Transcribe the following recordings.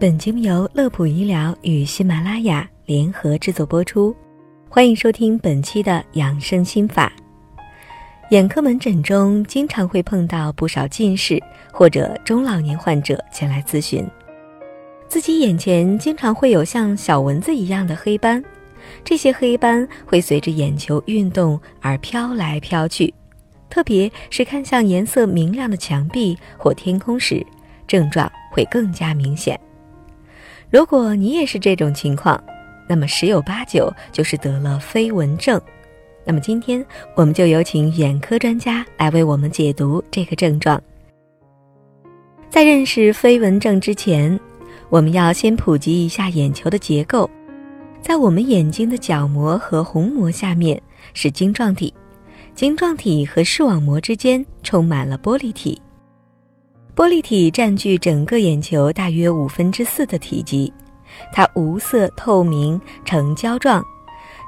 本节目由乐普医疗与喜马拉雅联合制作播出，欢迎收听本期的养生心法。眼科门诊中经常会碰到不少近视或者中老年患者前来咨询，自己眼前经常会有像小蚊子一样的黑斑，这些黑斑会随着眼球运动而飘来飘去，特别是看向颜色明亮的墙壁或天空时，症状会更加明显。如果你也是这种情况，那么十有八九就是得了飞蚊症。那么今天我们就有请眼科专家来为我们解读这个症状。在认识飞蚊症之前，我们要先普及一下眼球的结构。在我们眼睛的角膜和虹膜下面是晶状体，晶状体和视网膜之间充满了玻璃体。玻璃体占据整个眼球大约五分之四的体积，它无色透明呈胶状，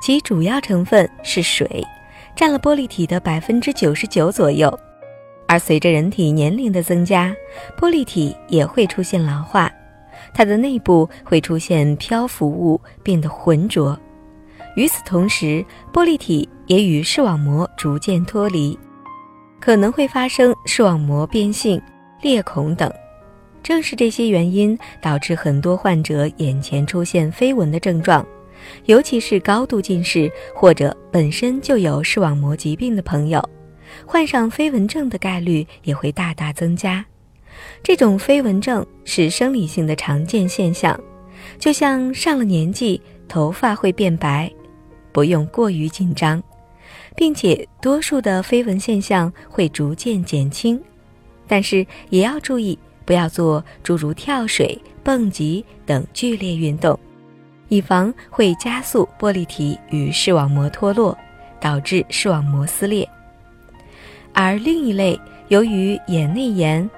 其主要成分是水，占了玻璃体的百分之九十九左右。而随着人体年龄的增加，玻璃体也会出现老化，它的内部会出现漂浮物，变得浑浊。与此同时，玻璃体也与视网膜逐渐脱离，可能会发生视网膜变性。裂孔等，正是这些原因导致很多患者眼前出现飞蚊的症状，尤其是高度近视或者本身就有视网膜疾病的朋友，患上飞蚊症的概率也会大大增加。这种飞蚊症是生理性的常见现象，就像上了年纪头发会变白，不用过于紧张，并且多数的飞蚊现象会逐渐减轻。但是也要注意，不要做诸如跳水、蹦极等剧烈运动，以防会加速玻璃体与视网膜脱落，导致视网膜撕裂。而另一类由于眼内炎、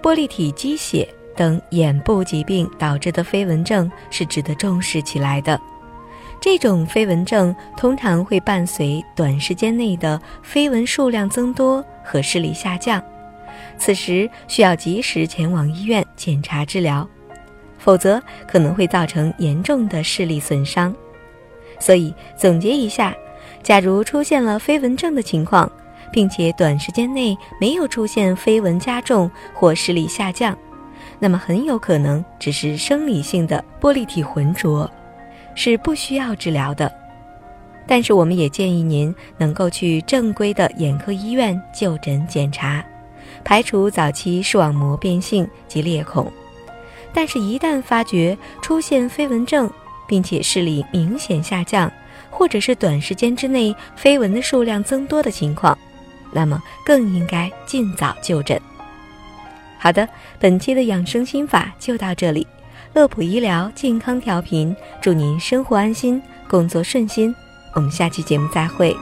玻璃体积血等眼部疾病导致的飞蚊症是值得重视起来的。这种飞蚊症通常会伴随短时间内的飞蚊数量增多和视力下降。此时需要及时前往医院检查治疗，否则可能会造成严重的视力损伤。所以总结一下，假如出现了飞蚊症的情况，并且短时间内没有出现飞蚊加重或视力下降，那么很有可能只是生理性的玻璃体浑浊，是不需要治疗的。但是我们也建议您能够去正规的眼科医院就诊检查。排除早期视网膜变性及裂孔，但是，一旦发觉出现飞蚊症，并且视力明显下降，或者是短时间之内飞蚊的数量增多的情况，那么更应该尽早就诊。好的，本期的养生心法就到这里，乐普医疗健康调频，祝您生活安心，工作顺心，我们下期节目再会。